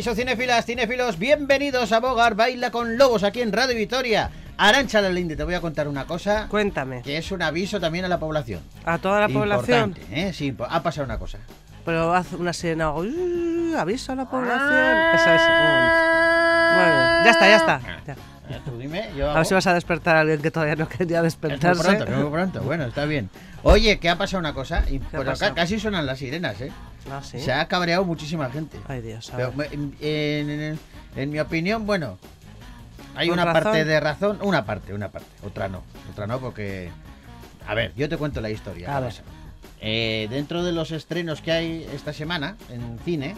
Caixo Cinefilas, Cinefilos, bienvenidos a Bogar Baila con Lobos aquí en Radio Vitoria. Arancha Linde, te voy a contar una cosa. Cuéntame. Que es un aviso también a la población. ¿A toda la población? ¿eh? Sí, ha pasado una cosa. Pero hace una sirena, uh, aviso a la población. Ah. Eso es. Bueno, ya está, ya está. Ya. Eh, tú dime, A ver si vas a despertar a alguien que todavía no quería despertarse. Es muy pronto, muy pronto. Bueno, está bien. Oye, ¿qué ha pasado una cosa? Y, casi suenan las sirenas, ¿eh? Ah, ¿sí? Se ha cabreado muchísima gente. Ay, Dios. Pero, en, en, mi opinión, bueno, hay una parte de razón, una parte, una parte, otra no, otra no, porque, a ver, yo te cuento la historia. A ver. Eh, dentro de los estrenos que hay esta semana en cine,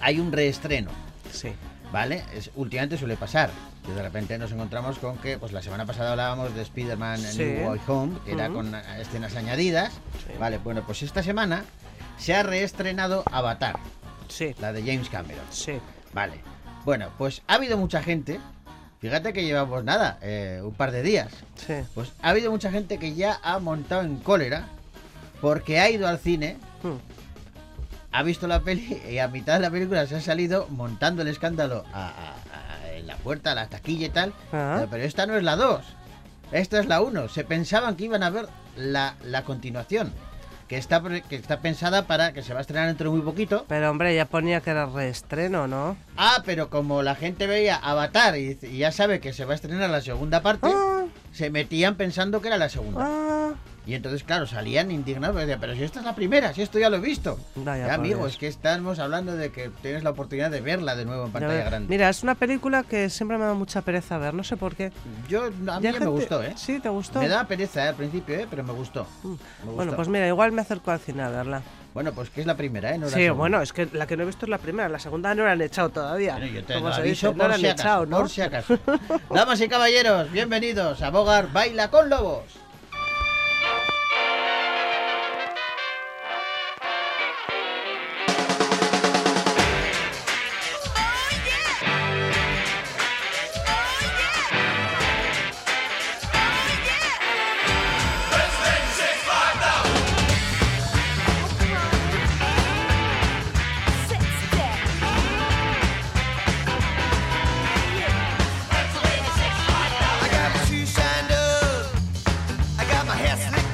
hay un reestreno. Sí. ¿Vale? Es, últimamente suele pasar que de repente nos encontramos con que, pues la semana pasada hablábamos de Spider-Man New Way Home, que era con escenas añadidas. Vale, bueno, pues esta semana se ha reestrenado Avatar. Sí. La de James Cameron. Sí. Vale. Bueno, pues ha habido mucha gente. Fíjate que llevamos nada, eh, un par de días. Sí. Pues ha habido mucha gente que ya ha montado en cólera porque ha ido al cine, hmm. ha visto la peli y a mitad de la película se ha salido montando el escándalo en la puerta, a la taquilla y tal. Ah. Pero esta no es la 2, esta es la 1. Se pensaban que iban a ver la, la continuación que está, que está pensada para que se va a estrenar dentro de muy poquito. Pero hombre, ya ponía que era reestreno, ¿no? Ah, pero como la gente veía Avatar y, ya sabe que se va a estrenar la segunda parte, ah. se metían pensando que era la segunda. Ah. Y entonces, claro, salían indignados. Pero si esta es la primera, si esto ya lo he visto. ya, amigo, es que estamos hablando de que tienes la oportunidad de verla de nuevo en pantalla grande. Mira, es una película que siempre me da mucha pereza ver, no sé por qué. Yo, a mí me gustó, ¿eh? Sí, ¿te gustó? Me da pereza ¿eh? al principio, ¿eh? Pero me gustó. Mm. Bueno, pues mira, igual me acerco al cine a verla. Bueno, pues que es la primera, ¿eh? sí, bueno, es que la que no he visto es la primera, la segunda no la han echado todavía. Bueno, yo te aviso por, si acaso, ¿no? por si acaso. Damas y caballeros, bienvenidos a Bogar Baila con Lobos.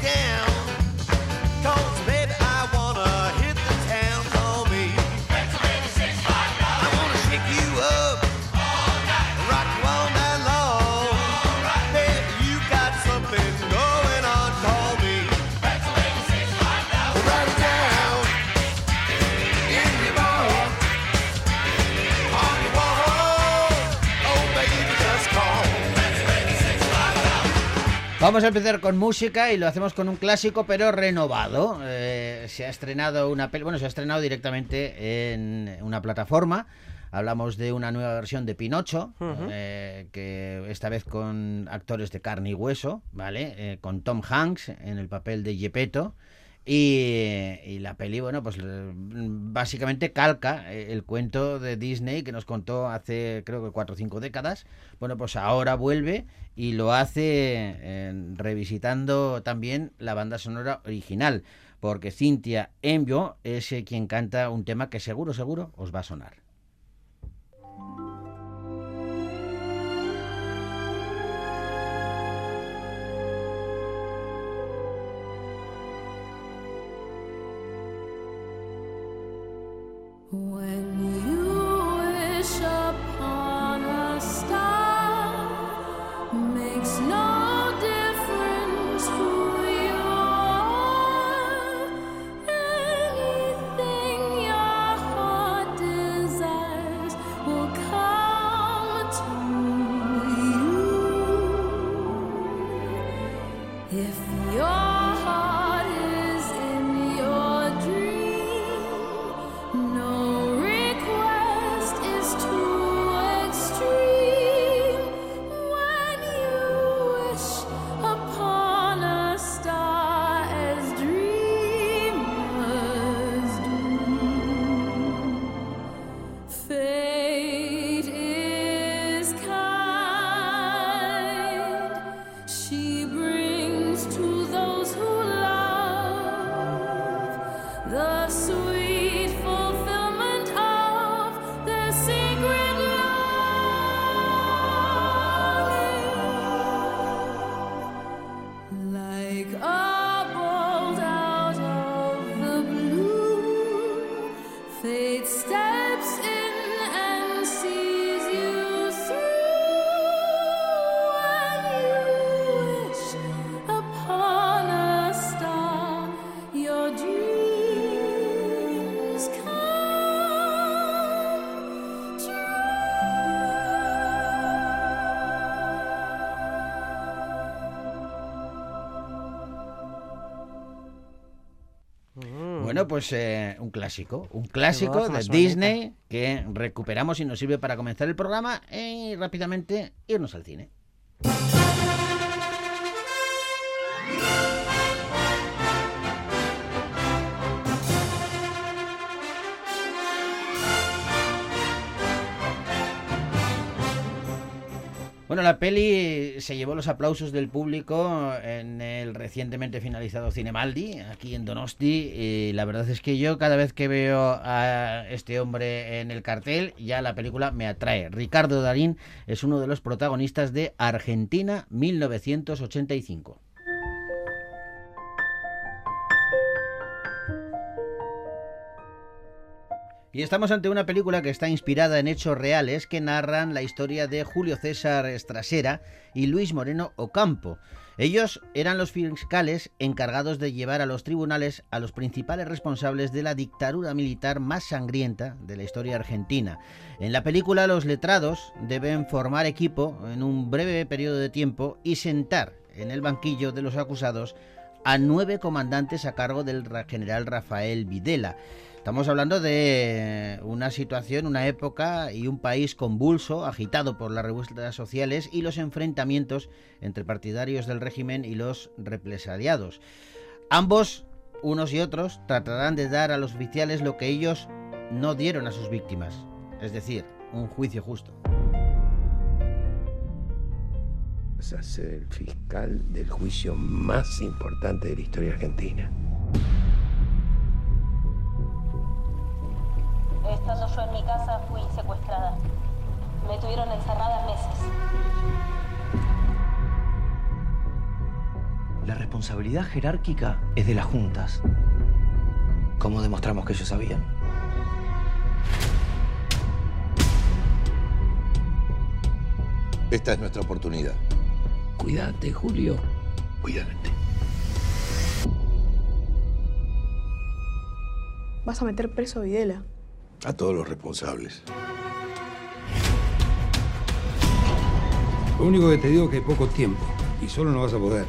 again. Vamos a empezar con música y lo hacemos con un clásico pero renovado. Eh, se ha estrenado una bueno, se ha estrenado directamente en una plataforma. Hablamos de una nueva versión de Pinocho, eh, que esta vez con actores de carne y hueso, ¿vale? Eh, con Tom Hanks en el papel de Gepetto y, la peli, bueno, pues básicamente calca eh, el cuento de Disney que nos contó hace creo que cuatro o cinco décadas. Bueno, pues ahora vuelve y lo hace revisitando también la banda sonora original, porque Cynthia Envio es eh, quien canta un tema que seguro, seguro os va a sonar. Bueno, pues eh, un clásico, un clásico de Disney que recuperamos y nos sirve para comenzar el programa y rápidamente irnos al cine. Bueno, la peli se llevó los aplausos del público en el recientemente finalizado Cinemaldi, aquí en Donosti. Y la verdad es que yo cada vez que veo a este hombre en el cartel, ya la película me atrae. Ricardo Darín es uno de los protagonistas de Argentina 1985. Y estamos ante una película que está inspirada en hechos reales que narran la historia de Julio César Estrasera y Luis Moreno Ocampo. Ellos eran los fiscales encargados de llevar a los tribunales a los principales responsables de la dictadura militar más sangrienta de la historia argentina. En la película los letrados deben formar equipo en un breve periodo de tiempo y sentar en el banquillo de los acusados a nueve comandantes a cargo del general Rafael Videla. Estamos hablando de una situación, una época y un país convulso, agitado por las revueltas sociales y los enfrentamientos entre partidarios del régimen y los represaliados. Ambos, unos y otros, tratarán de dar a los oficiales lo que ellos no dieron a sus víctimas, es decir, un juicio justo. Vas a ser el fiscal del juicio más importante de la historia argentina. Yo en mi casa, fui secuestrada. Me tuvieron encerrada meses. La responsabilidad jerárquica es de las juntas. ¿Cómo demostramos que ellos sabían? Esta es nuestra oportunidad. Cuídate, Julio. Cuídate. Vas a meter preso a Videla. A todos los responsables. Lo único que te digo es que hay poco tiempo y solo no vas a poder.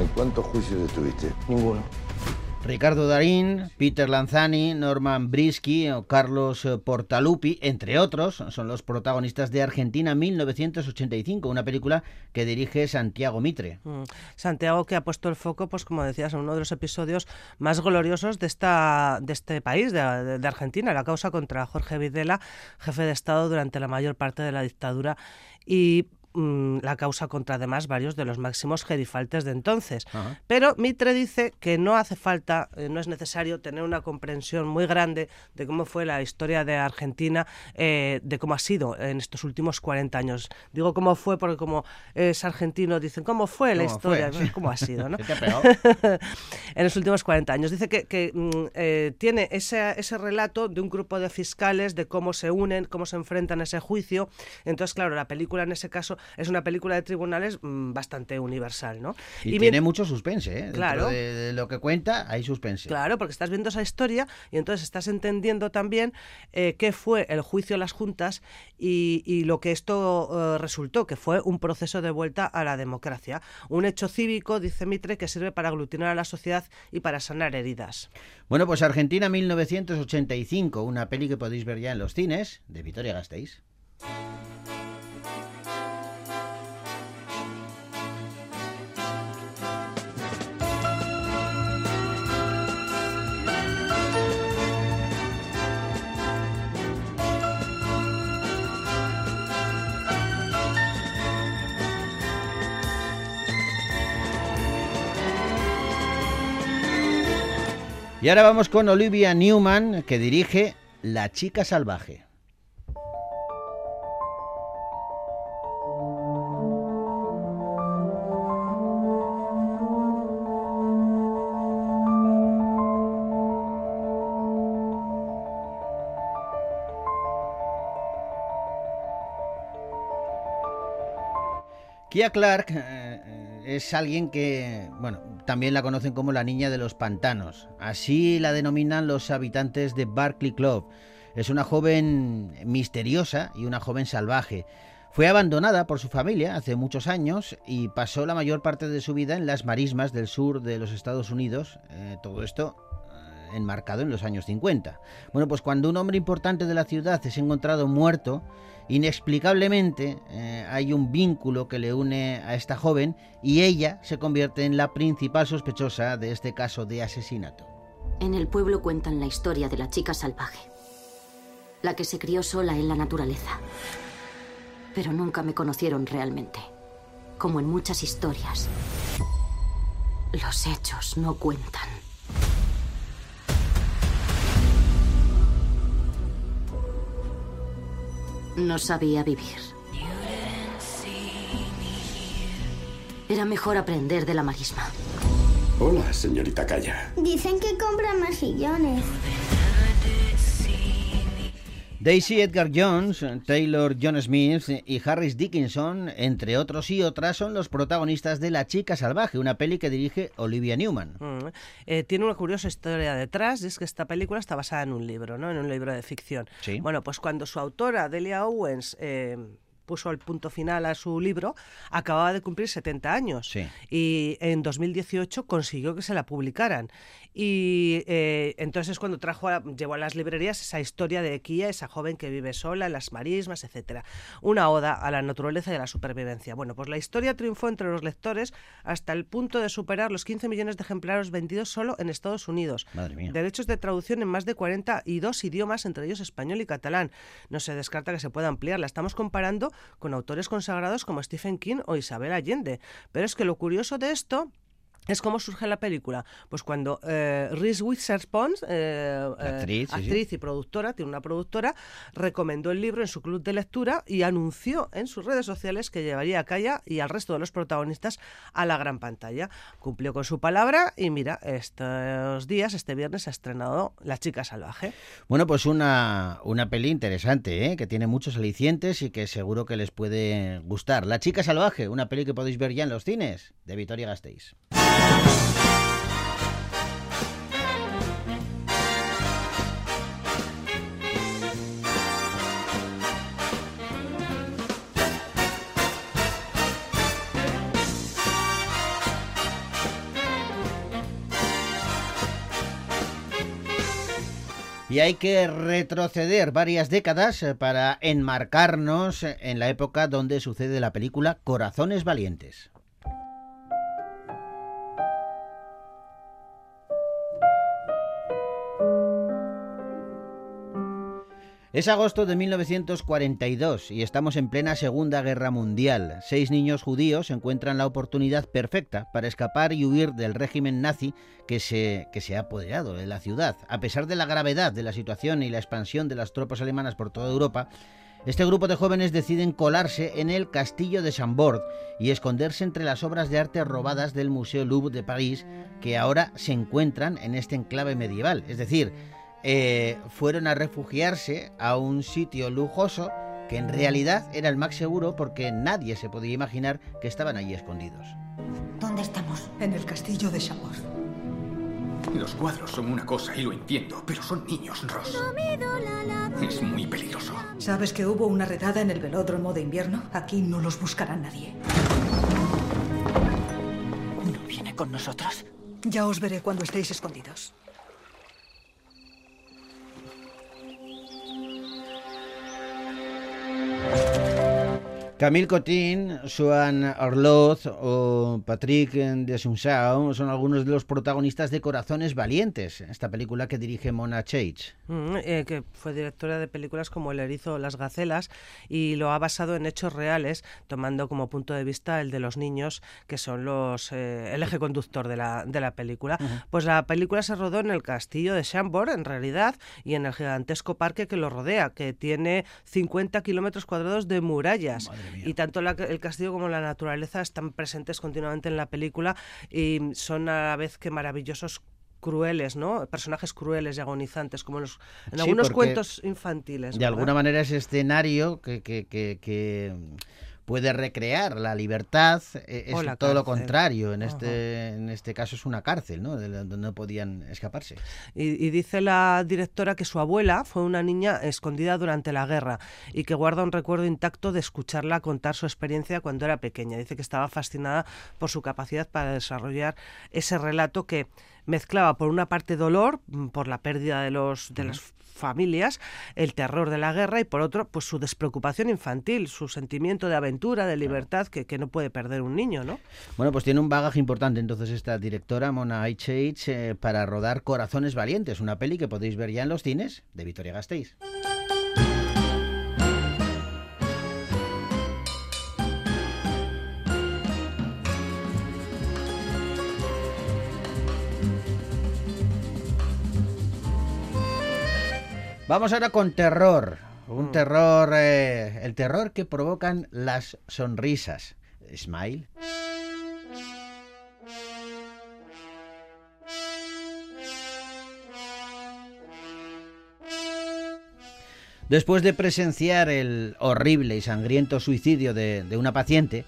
¿En cuántos juicios estuviste? Ninguno. Ricardo Darín, Peter Lanzani, Norman Brisky o Carlos eh, Portalupi, entre otros, son los protagonistas de Argentina 1985, una película que dirige Santiago Mitre. Mm. Santiago que ha puesto el foco, pues como decías, en uno de los episodios más gloriosos de esta de este país, de, de Argentina, la causa contra Jorge Videla, jefe de Estado durante la mayor parte de la dictadura y mm, la causa contra además varios de los máximos gerifaltes de entonces. Ajá. Pero Mitre dice que no hace falta, eh, no es necesario tener una comprensión muy grande de cómo fue la historia de Argentina, eh, de cómo ha sido en estos últimos 40 años. Digo cómo fue porque como es argentino, dicen cómo fue la ¿Cómo historia, fue? Cómo ha sido, ¿no? En los últimos 40 años. Dice que, que, mm, eh, tiene ese, ese relato de un grupo de fiscales, de cómo se unen, cómo se enfrentan a ese juicio. Entonces, claro, la película en ese caso es una película de tribunales mm, bastante universal, ¿no? Y, tiene mucho suspense, ¿eh? Claro. de, de lo que cuenta hay suspense. Claro, porque estás viendo esa historia y entonces estás entendiendo también eh, qué fue el juicio a las juntas y, y lo que esto eh, resultó, que fue un proceso de vuelta a la democracia. Un hecho cívico, dice Mitre, que sirve para aglutinar a la sociedad y para sanar heridas. Bueno, pues Argentina 1985, una peli que podéis ver ya en los cines, de Vitoria Gasteiz. Y ahora vamos con Olivia Newman, que dirige La chica salvaje. Kia Clark eh, eh, es alguien que, bueno, también la conocen como la niña de los pantanos. Así la denominan los habitantes de Barclay Club. Es una joven misteriosa y una joven salvaje. Fue abandonada por su familia hace muchos años y pasó la mayor parte de su vida en las marismas del sur de los Estados Unidos. Eh, todo esto enmarcado en los años 50. Bueno, pues cuando un hombre importante de la ciudad es encontrado muerto, inexplicablemente eh, hay un vínculo que le une a esta joven y ella se convierte en la principal sospechosa de este caso de asesinato. En el pueblo cuentan la historia de la chica salvaje, la que se crió sola en la naturaleza. Pero nunca me conocieron realmente, como en muchas historias. Los hechos no cuentan. No sabía vivir. Era mejor aprender de la marisma. Hola, señorita Calla. Dicen que compran mejillones. Daisy Edgar Jones, Taylor John Smith y Harris Dickinson, entre otros y otras, son los protagonistas de La chica salvaje, una peli que dirige Olivia Newman. Mm, eh, tiene una curiosa historia detrás, y es que esta película está basada en un libro, ¿no? En un libro de ficción. Sí. Bueno, pues cuando su autora, Delia Owens, eh, puso el punto final a su libro, acababa de cumplir 70 años. Sí. Y en 2018 consiguió que se la publicaran. Y eh, entonces es cuando trajo a- llevó a las librerías esa historia de Kia, esa joven que vive sola en las marismas, etcétera. Una oda a la naturaleza y a la supervivencia. Bueno, pues la historia triunfó entre los lectores hasta el punto de superar los 15 millones de ejemplares vendidos solo en Estados Unidos. Madre mía. Derechos de traducción en más de 42 idiomas, entre ellos español y catalán. No se descarta que se pueda ampliar. La estamos comparando con autores consagrados como Stephen King o Isabel Allende. Pero es que lo curioso de esto es cómo surge la película. Pues cuando eh, Reese Witherspoon, eh, La actriz, sí, sí. actriz y productora, tiene una productora, recomendó el libro en su club de lectura y anunció en sus redes sociales que llevaría a Kaya y al resto de los protagonistas a la gran pantalla. Cumplió con su palabra y mira, estos días, este viernes, se ha estrenado La chica salvaje. Bueno, pues una, una peli interesante, ¿eh? que tiene muchos alicientes y que seguro que les puede gustar. La chica salvaje, una peli que podéis ver ya en los cines, de Vitoria Gasteiz. Y hay que retroceder varias décadas eh, para enmarcarnos en la época donde sucede la película Corazones Valientes. Es agosto de 1942 y estamos en plena Segunda Guerra Mundial. Seis niños judíos encuentran la oportunidad perfecta para escapar y huir del régimen nazi que se, que se ha apoderado de la ciudad. A pesar de la gravedad de la situación y la expansión de las tropas alemanas por toda Europa, este grupo de jóvenes deciden colarse en el castillo de Chambord y esconderse entre las obras de arte robadas del Museo Louvre de París, que ahora se encuentran en este enclave medieval. Es decir, eh, fueron a refugiarse a un sitio lujoso que en realidad era el más seguro porque nadie se podía imaginar que estaban allí escondidos. ¿Dónde estamos? En el castillo de Chambord. Los cuadros son una cosa y lo entiendo, pero son niños, Ross. Es muy peligroso. ¿Sabes que hubo una redada en el velódromo de invierno? Aquí no los buscará nadie. ¿No viene con nosotros? Ya os veré cuando estéis escondidos. Thank you. Camille Cotin, Joan Arloz o Patrick de Sunsao son algunos de los protagonistas de Corazones Valientes, esta película que dirige Mona Chage. Mm, eh, que fue directora de películas como El erizo o Las gacelas y lo ha basado en hechos reales, tomando como punto de vista el de los niños, que son los eh, el eje conductor de la, de la película. Pues la película se rodó en el castillo de Chambord, en realidad, y en el gigantesco parque que lo rodea, que tiene 50 kilómetros cuadrados de murallas. Y tanto la- el castillo como la naturaleza están presentes continuamente en la película y son a la vez que maravillosos crueles, ¿no? Personajes crueles y agonizantes, como en, los- en Sí, algunos cuentos infantiles. De ¿verdad? alguna manera ese escenario que, que, que, que, puede recrear la libertad, eh, es O la todo lo contrario. En este, en este caso es una cárcel, ¿no? De donde no podían escaparse. Y, y dice la directora que su abuela fue una niña escondida durante la guerra y que guarda un recuerdo intacto de escucharla contar su experiencia cuando era pequeña. Dice que estaba fascinada por su capacidad para desarrollar ese relato que mezclaba por una parte dolor mm, por la pérdida de los de las familias, el terror de la guerra y por otro pues su despreocupación infantil, su sentimiento de aventura, de libertad que, que no puede perder un niño, ¿no? Bueno, pues tiene un bagaje importante entonces esta directora, Mona H. eh, para rodar Corazones Valientes, una peli que podéis ver ya en los cines de Vitoria Gasteiz. Vamos ahora con terror. Un terror, eh, el terror que provocan las sonrisas. Smile. Después de presenciar el horrible y sangriento suicidio de, de una paciente,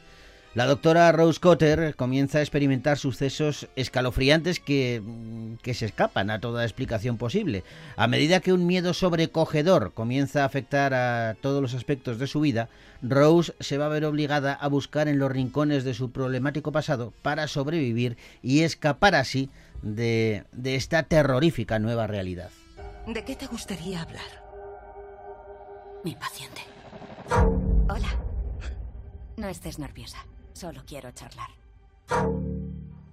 la doctora Rose Cotter comienza a experimentar sucesos escalofriantes que, mm, que se escapan a toda explicación posible. A medida que un miedo sobrecogedor comienza a afectar a todos los aspectos de su vida, Rose se va a ver obligada a buscar en los rincones de su problemático pasado para sobrevivir y escapar así de, de esta terrorífica nueva realidad. ¿De qué te gustaría hablar? Mi paciente. Hola. No estés nerviosa. Solo quiero charlar.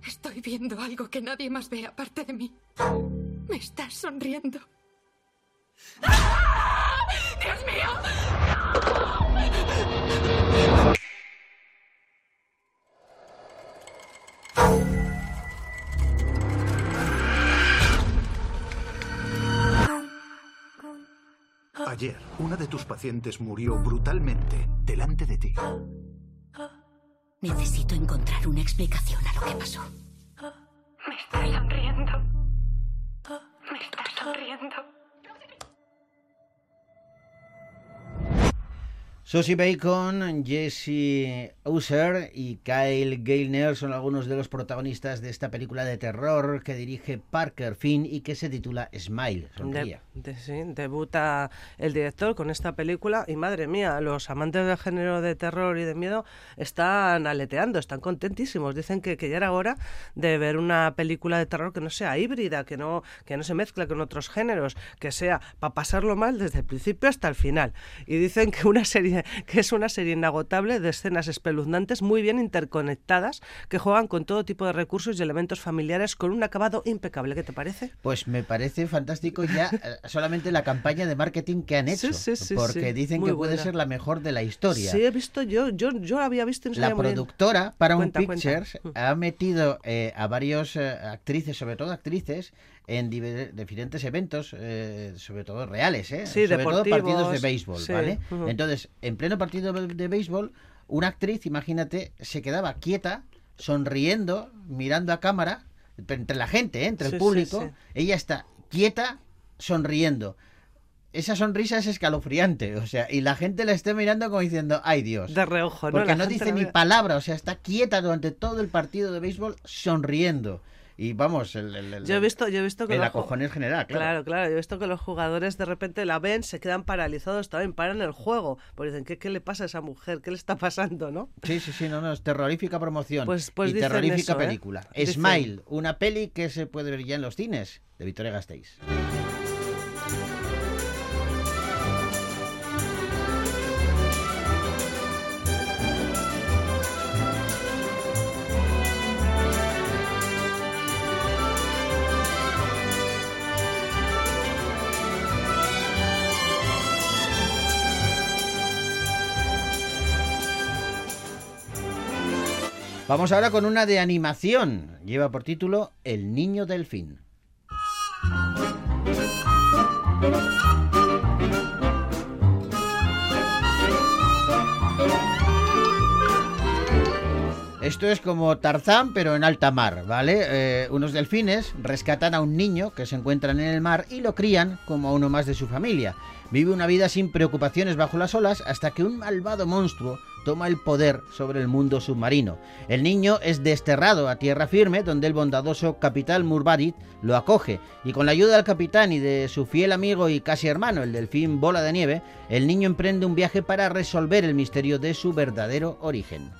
Estoy viendo algo que nadie más ve aparte de mí. Me estás sonriendo. ¡Ah! ¡Dios mío! Ayer, una de tus pacientes murió brutalmente delante de ti. Necesito encontrar una explicación a lo que pasó. Susie Bacon, Jesse User y Kyle Gaynor son algunos de los protagonistas de esta película de terror que dirige Parker Finn y que se titula Smile. De- debuta el director con esta película y madre mía, los amantes del género de terror y de miedo están aleteando, están contentísimos. Dicen que, ya era hora de ver una película de terror que no sea híbrida, que no, que no se mezcle con otros géneros, que sea para pasarlo mal desde el principio hasta el final. Y dicen que una serie que es una serie inagotable de escenas espeluznantes muy bien interconectadas que juegan con todo tipo de recursos y elementos familiares con un acabado impecable. ¿Qué te parece? Pues me parece fantástico ya eh, solamente la campaña de marketing que han hecho. Sí, sí, sí, porque dicen Muy que puede ser la mejor de la historia. Sí, he visto yo, yo, yo había visto no La productora Cuenta, cuenta. Pictures ha metido eh, a varios eh, actrices, sobre todo actrices, en diferentes eventos, eh, sobre todo reales, ¿eh? Sí, sobre todo partidos de béisbol, sí, ¿vale? Entonces, en pleno partido de béisbol, una actriz, imagínate, se quedaba quieta, sonriendo, mirando a cámara, entre la gente, ¿eh? entre Sí, el público, ella está quieta, sonriendo. Esa sonrisa es escalofriante, o sea, y la gente la esté mirando como diciendo, ay Dios. De reojo, ¿no? Porque La no dice ni palabra, o sea, está quieta durante todo el partido de béisbol sonriendo. Y vamos, el, el- el- Yo he visto, yo he visto que el acojón es general, claro. Claro, claro, yo he visto que los jugadores de repente la ven, se quedan paralizados, también paran el juego, porque dicen, ¿qué, qué le pasa a esa mujer? ¿Qué le está pasando, no? Sí, sí, sí, no, no, es terrorífica promoción Pues- pues y dicen terrorífica eso, ¿eh? película. Dicen. Smile, una peli que se puede ver ya en los cines de Victoria Gasteiz. Vamos ahora con una de animación. Lleva por título El niño delfín. Esto es como Tarzán, pero en alta mar, ¿vale? Eh, unos delfines rescatan a un niño que se encuentra en el mar y lo crían como a uno más de su familia. Vive una vida sin preocupaciones bajo las olas hasta que un malvado monstruo toma el poder sobre el mundo submarino. El niño es desterrado a tierra firme, donde el bondadoso capitán Murbarit lo acoge, y con la ayuda del capitán y de su fiel amigo y casi hermano, el delfín Bola de Nieve, el niño emprende un viaje para resolver el misterio de su verdadero origen.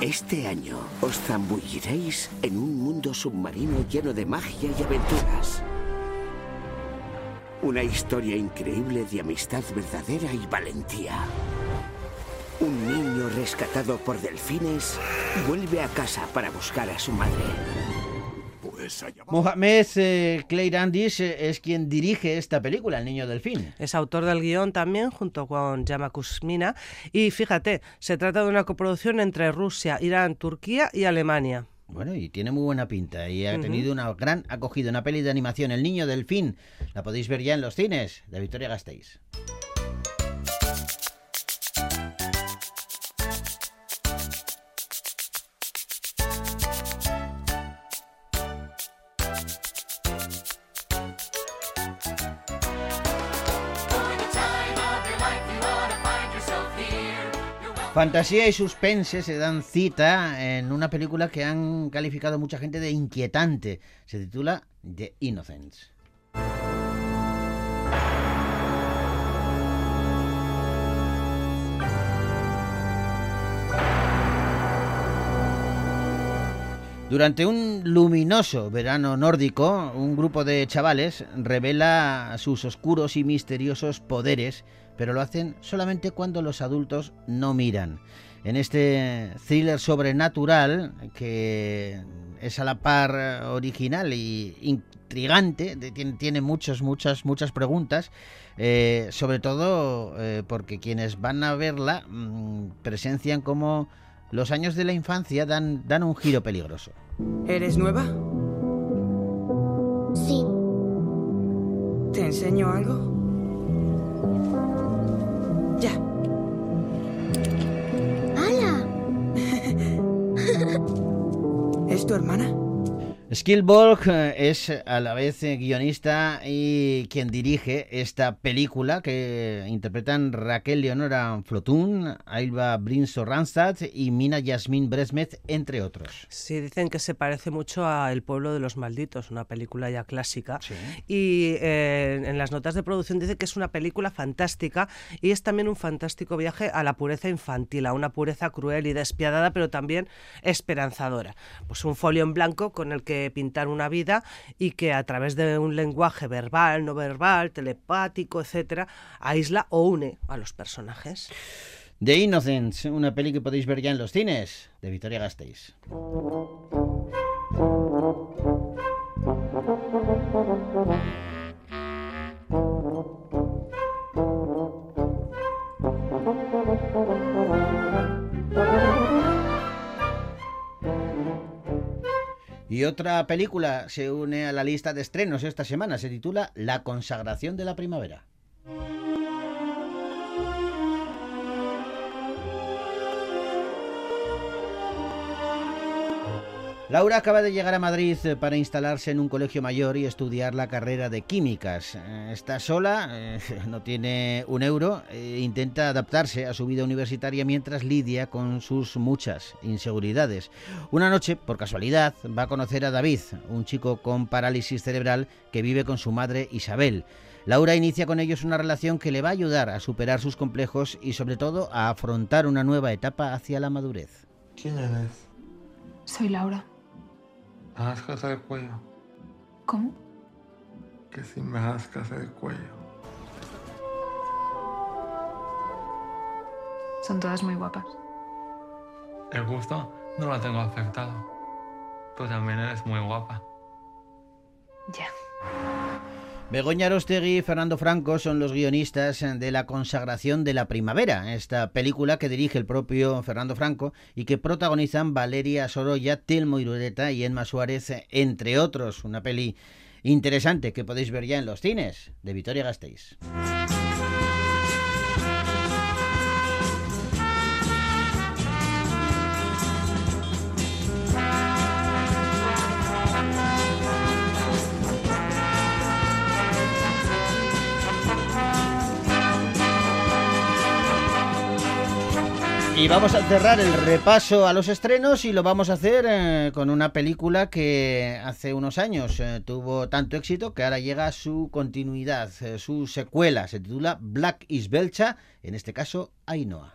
Este año os zambulliréis en un mundo submarino lleno de magia y aventuras. Una historia increíble de amistad verdadera y valentía. Un niño rescatado por delfines vuelve a casa para buscar a su madre. Mohamed eh, Cleirandis eh, es quien dirige esta película, El Niño Delfín. Es autor del guion también, junto con Yama Kusmina. Y fíjate, se trata de una coproducción entre Rusia, Irán, Turquía y Alemania. Bueno, y tiene muy buena pinta y ha tenido una gran acogida, una peli de animación, El Niño Delfín. La podéis ver ya en los cines de Victoria Gasteiz. Fantasía y suspense se dan cita en una película que han calificado mucha gente de inquietante. Se titula The Innocents. Durante un luminoso verano nórdico, un grupo de chavales revela sus oscuros y misteriosos poderes pero lo hacen solamente cuando los adultos no miran. En este thriller sobrenatural, que es a la par original y intrigante, tiene, muchas, muchas, muchas preguntas, eh, sobre todo eh, porque quienes van a verla mm, presencian como los años de la infancia dan, dan un giro peligroso. ¿Eres nueva? Sí. ¿Te enseño algo? Ya. ¡Hala! ¿Es tu hermana? Skillborg eh, es a la vez eh, guionista y quien dirige esta película que interpretan Raquel Leonora Flotún, Ailba Brinso Randstad y Mina Yasmin Bresmet, entre otros. Sí, dicen que se parece mucho a El pueblo de los malditos, una película ya clásica. Y eh, en las notas de producción dice que es una película fantástica y es también un fantástico viaje a la pureza infantil, a una pureza cruel y despiadada, pero también esperanzadora. Pues un folio en blanco con el que pintar una vida y que a través de un lenguaje verbal, no verbal, telepático, etcétera, aísla o une a los personajes. The Innocence, una peli que podéis ver ya en los cines, de Victoria Gasteiz. Y otra película se une a la lista de estrenos esta semana, se titula La consagración de la primavera. Laura acaba de llegar a Madrid eh, para instalarse en un colegio mayor y estudiar la carrera de químicas. Eh, está sola, eh, no tiene un euro, e intenta adaptarse a su vida universitaria mientras lidia con sus muchas inseguridades. Una noche, por casualidad, va a conocer a David, un chico con parálisis cerebral que vive con su madre Isabel. Laura inicia con ellos una relación que le va a ayudar a superar sus complejos y sobre todo a afrontar una nueva etapa hacia la madurez. ¿Quién eres? Soy Laura. ¿Me das casa de cuello? ¿Cómo? Que si me das casa de cuello. Son todas muy guapas. El gusto no lo tengo afectado. Tú también eres muy guapa. Ya. Begoña Arostegui y Fernando Franco son los guionistas de La consagración de la primavera, esta película que dirige el propio Fernando Franco y que protagonizan Valeria Sorolla, Telmo Irureta y Emma Suárez, entre otros. Una peli interesante que podéis ver ya en los cines de Vitoria Gasteiz. Y vamos a cerrar el repaso a los estrenos y lo vamos a hacer eh, con una película que hace unos años eh, tuvo tanto éxito que ahora llega a su continuidad, eh, su secuela. Se titula Black is Belcha, en este caso Ainhoa.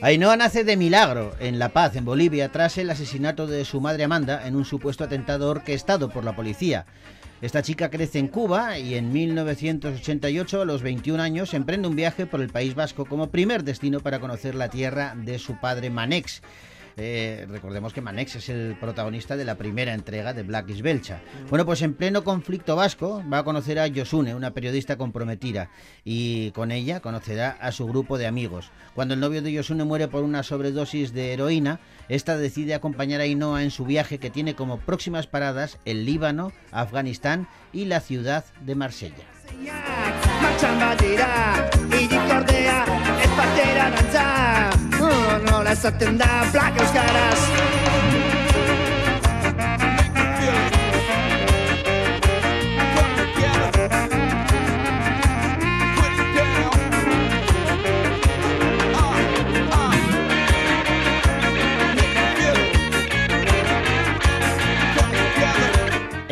Ainhoa nace de milagro en La Paz, en Bolivia, tras el asesinato de su madre Amanda en un supuesto atentado orquestado por la policía. Esta chica crece en Cuba y en 1988, a los 21 años, emprende un viaje por el País Vasco como primer destino para conocer la tierra de su padre Manex. Eh, recordemos que Manex es el protagonista de la primera entrega de Black is Belcha. Bueno, pues en pleno conflicto vasco va a conocer a Yosune, una periodista comprometida, y con ella conocerá a su grupo de amigos. Cuando el novio de Yosune muere por una sobredosis de heroína, esta decide acompañar a Ainhoa en su viaje que tiene como próximas paradas el Líbano, Afganistán y la ciudad de Marsella. nola ezaten da plak euskaraz.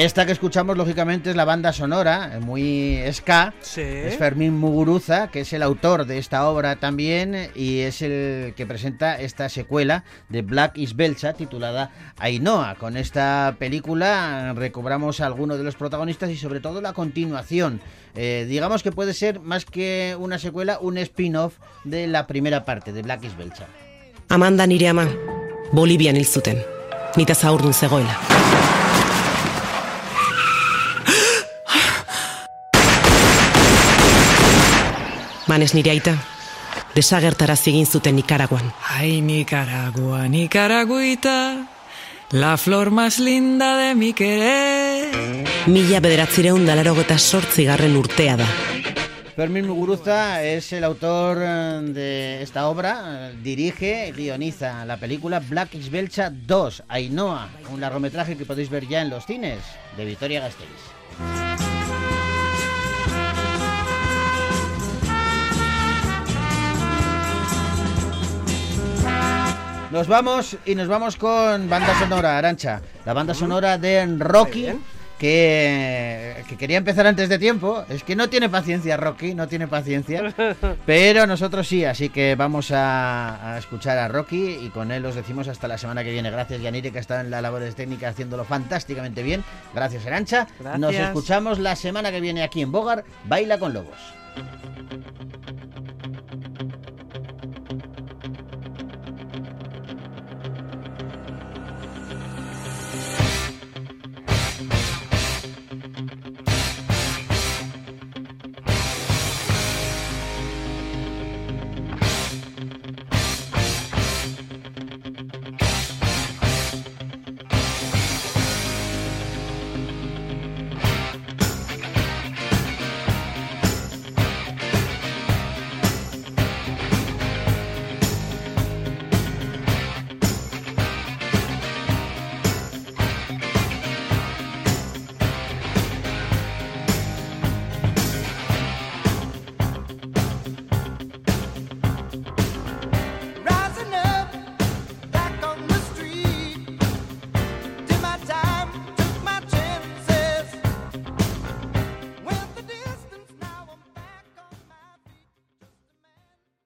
Esta que escuchamos, lógicamente, es la banda sonora, eh, muy ska. Sí. Es Fermín Muguruza, que es el autor de esta obra también, y es el que presenta esta secuela de Black is Belcha, titulada Ainhoa. Con esta película recobramos a algunos de los protagonistas y sobre todo la continuación. Eh, digamos que puede ser más que una secuela, un spin-off de la primera parte de Black is Belcha. Amanda nire ama, Bolibian hil zuten. Nita zaurdun zegoela. Manes nire aita, desagertarazi egin zuten Nikaraguan. Ay, Nicaragua, Nicaragüita, la flor más linda de mi querer. Mila bederatzireun dalarogeta sortzigarren urtea da. Fermín Muguruza es el autor eh, de esta obra, dirige y guioniza la película Black is Belcha 2, Ainhoa, un largometraje que podéis ver ya en los cines de Vitoria Gasteiz. Nos vamos y nos vamos con banda sonora, Arancha. La banda sonora de Rocky, que, que quería empezar antes de tiempo. Es que no tiene paciencia, Rocky, no tiene paciencia. Pero nosotros sí, así que vamos a, a escuchar a Rocky y con él os decimos hasta la semana que viene. Gracias, Yanire, que está en las labores técnicas haciéndolo fantásticamente bien. Gracias, Arancha. Nos escuchamos la semana que viene aquí en Bogar. Baila con Lobos.